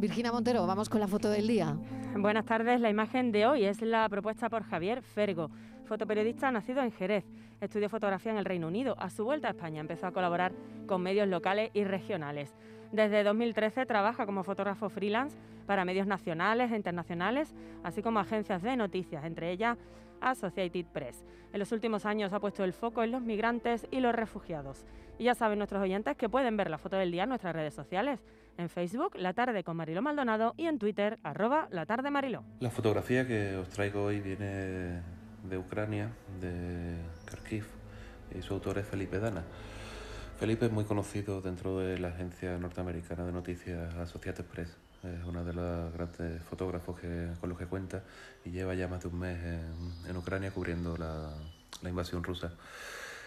Virginia Montero, vamos con la foto del día. Buenas tardes, la imagen de hoy es la propuesta por Javier Fergo, fotoperiodista nacido en Jerez. Estudió fotografía en el Reino Unido. A su vuelta a España empezó a colaborar con medios locales y regionales. Desde 2013 trabaja como fotógrafo freelance para medios nacionales e internacionales, así como agencias de noticias, entre ellas Associated Press. En los últimos años ha puesto el foco en los migrantes y los refugiados. Y ya saben nuestros oyentes que pueden ver la foto del día en nuestras redes sociales. En Facebook, La Tarde con Mariló Maldonado y en Twitter, arroba La Tarde Mariló. La fotografía que os traigo hoy viene de Ucrania, de Kharkiv, y su autor es Felipe Dana. Felipe es muy conocido dentro de la agencia norteamericana de noticias Associated Press. Es uno de los grandes fotógrafos que, con los que cuenta y lleva ya más de un mes en, Ucrania cubriendo la, invasión rusa.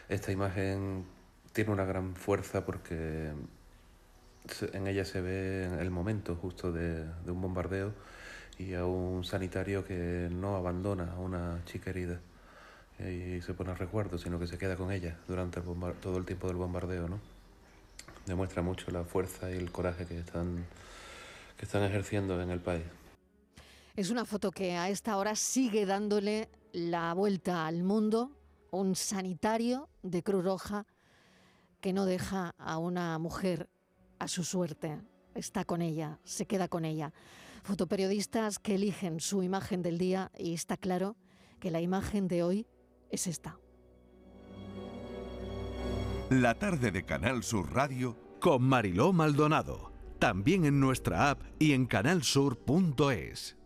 Esta imagen tiene una gran fuerza porque en ella se ve el momento justo de, de un bombardeo y a un sanitario que no abandona a una chica herida y se pone a recuerdo, sino que se queda con ella durante todo el tiempo del bombardeo, ¿no? Demuestra mucho la fuerza y el coraje que están, que están ejerciendo en el país. Es una foto que a esta hora sigue dándole la vuelta al mundo, un sanitario de Cruz Roja que no deja a una mujer a su suerte, está con ella, se queda con ella. Fotoperiodistas que eligen su imagen del día y está claro que la imagen de hoy es esta. La tarde de Canal Sur Radio con Mariló Maldonado. También en nuestra app y en canalsur.es.